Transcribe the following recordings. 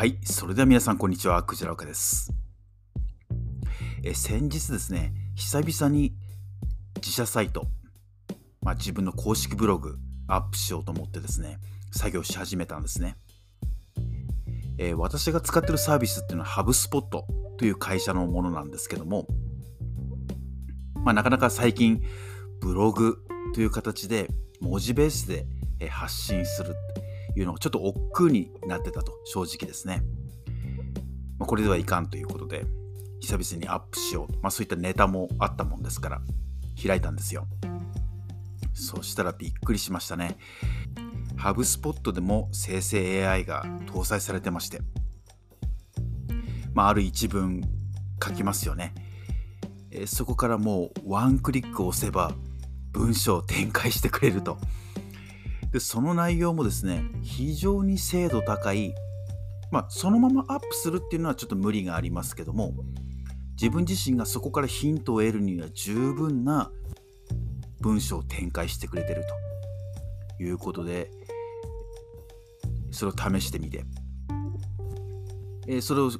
はい、それでは皆さんこんにちは、クジラ岡です。え先日ですね、久々に自社サイト、まあ、自分の公式ブログアップしようと思ってですね、作業し始めたんですね。えー私が使ってるサービスっていうのはハブスポットという会社のものなんですけども、まあ、なかなか最近ブログという形で文字ベースで発信するいうのがちょっと億劫になってたと正直ですね。まあ、これではいかんということで久々にアップしよう、まあ、そういったネタもあったもんですから開いたんですよ。そしたらびっくりしましたね。ハブスポットでも生成 AI が搭載されてまして、まあ、ある一文書きますよね。えそこからもうワンクリック押せば文章を展開してくれると。でその内容もですね非常に精度高いまあそのままアップするっていうのはちょっと無理がありますけども自分自身がそこからヒントを得るには十分な文章を展開してくれてるということでそれを試してみて、えーそれを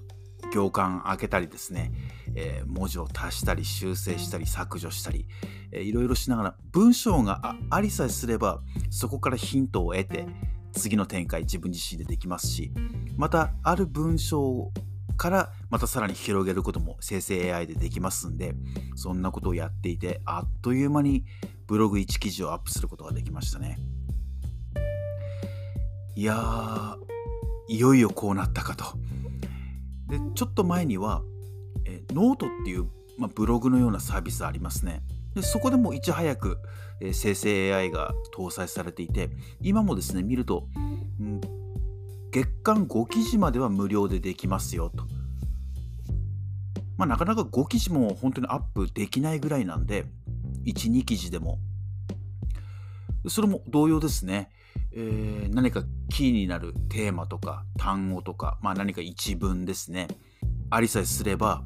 行間開けたりですね、えー文字を足したり修正したり削除したり、えいろいろしながら文章がありさえすればそこからヒントを得て次の展開自分自身でできますしまたある文章からまたさらに広げることも生成 AI でできますんでそんなことをやっていてあっという間にブログ1記事をアップすることができましたね。いやいよいよこうなったかと。でちょっと前にはえノートっていう、まあ、ブログのようなサービスありますね。でそこでもいち早く、え生成 AI が搭載されていて今もですね見ると、うん月間5記事までは無料でできますよと。まあ、なかなか5記事も本当にアップできないぐらいなんで、1、2記事でも。それも同様ですね。えー何かキーになるテーマとか単語とか、まあ、何か一文ですね。ありさえすれば、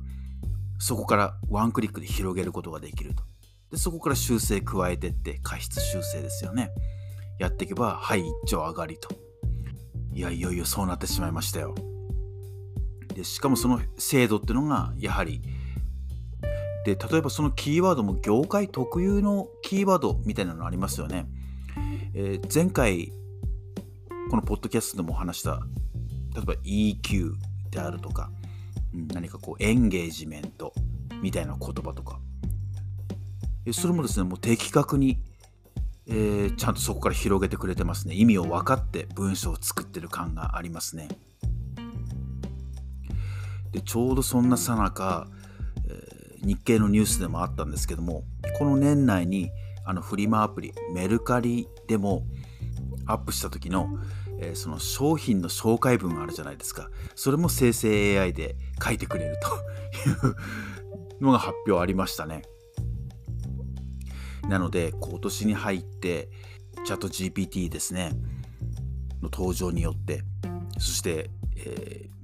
そこからワンクリックで広げることができると。でそこから修正加えてって、過失修正ですよね。やっていけば、はい、一丁上がりと。いや、いよいよそうなってしまいましたよ。で、しかもその精度っていうのが、やはり、で、例えばそのキーワードも業界特有のキーワードみたいなのありますよね。えー前回、このポッドキャストでもお話した、例えば EQ であるとか、うん何かこう、エンゲージメントみたいな言葉とか、それもですね、もう的確に、えーちゃんとそこから広げてくれてますね。意味を分かって文章を作ってる感がありますね。でちょうどそんなさなか、日経のニュースでもあったんですけどもこの年内にあのフリマアプリメルカリでもアップした時の、えーその商品の紹介文あるじゃないですかそれも生成 AI で書いてくれるというのが発表ありましたね。なので今年に入ってチャット GPT ですねの登場によってそして、えー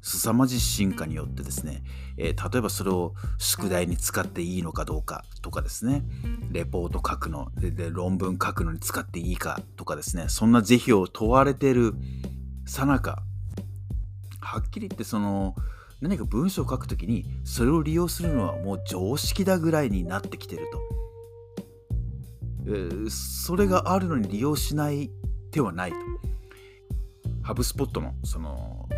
凄まじい進化によってですね、えー例えばそれを宿題に使っていいのかどうかとかですねレポート書くのでで論文書くのに使っていいかとかですねそんな是非を問われてるさなかはっきり言ってその何か文章を書くときにそれを利用するのはもう常識だぐらいになってきてると。それがあるのに利用しない手はないと。ハブスポットのその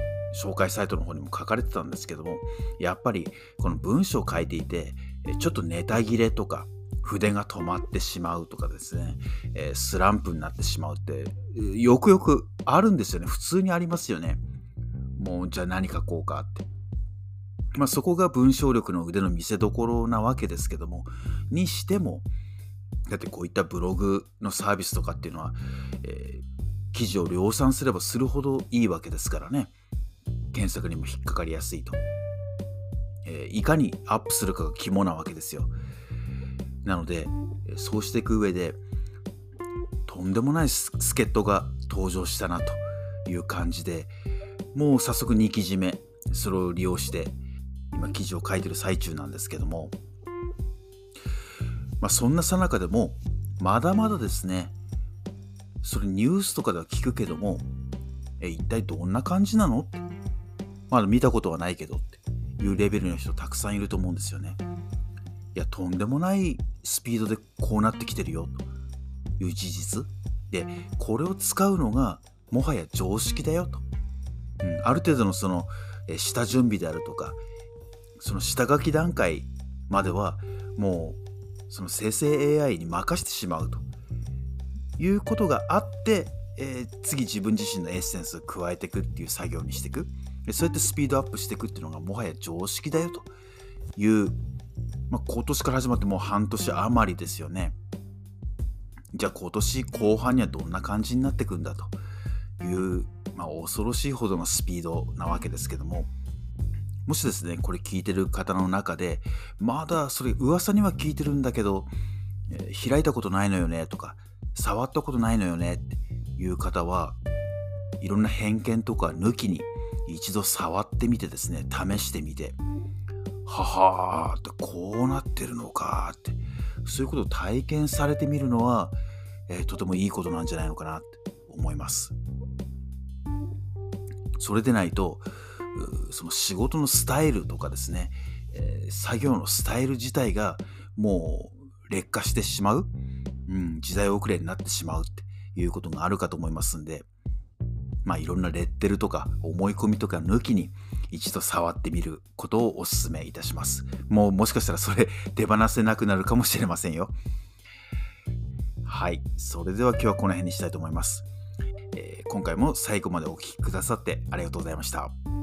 紹介サイトの方にも書かれてたんですけどもやっぱりこの文章を書いていてちょっとネタ切れとか筆が止まってしまうとかですね、えスランプになってしまうってよくよくあるんですよね。普通にありますよね。もうじゃあ何書こうかって。まあそこが文章力の腕の見せ所なわけですけどもにしてもだってこういったブログのサービスとかっていうのは、えー記事を量産すればするほどいいわけですからね。検索にも引っかかりやすいと、えーいかにアップするかが肝なわけですよ。なのでそうしていく上でとんでもない助っ人が登場したなという感じでもう早速2記事目それを利用して今記事を書いてる最中なんですけどもまあそんなさなかでもまだまだですねそれニュースとかでは聞くけどもえ一体どんな感じなの？ってまだ見たことはないけどっていうレベルの人たくさんいると思うんですよね。いや、とんでもないスピードでこうなってきてるよという事実。で、これを使うのがもはや常識だよと。うん、ある程度のその、下準備であるとか、その下書き段階まではもうその生成 AI に任してしまうということがあって、えー、次自分自身のエッセンスを加えていくっていう作業にしていく。そうやってスピードアップしていくっていうのがもはや常識だよという、まあ、今年から始まってもう半年余りですよね。じゃあ今年後半にはどんな感じになっていくんだという、まあ、恐ろしいほどのスピードなわけですけども。もしですね、これ聞いてる方の中で、まだそれ噂には聞いてるんだけど、え、開いたことないのよねとか、触ったことないのよねっていう方は、いろんな偏見とか抜きに一度触ってみてですね、試してみて、ははーってこうなってるのかって、そういうことを体験されてみるのは、えー、とてもいいことなんじゃないのかなって思います。それでないと、その仕事のスタイルとかですね、えー、作業のスタイル自体がもう劣化してしまう、うん、時代遅れになってしまうっていうことがあるかと思いますんで、まあいろんなレッテルとか思い込みとか抜きに一度触ってみることをお勧めいたします。もうもしかしたらそれ手放せなくなるかもしれませんよ。はい。それでは今日はこの辺にしたいと思います。えー、今回も最後までお聴きくださってありがとうございました。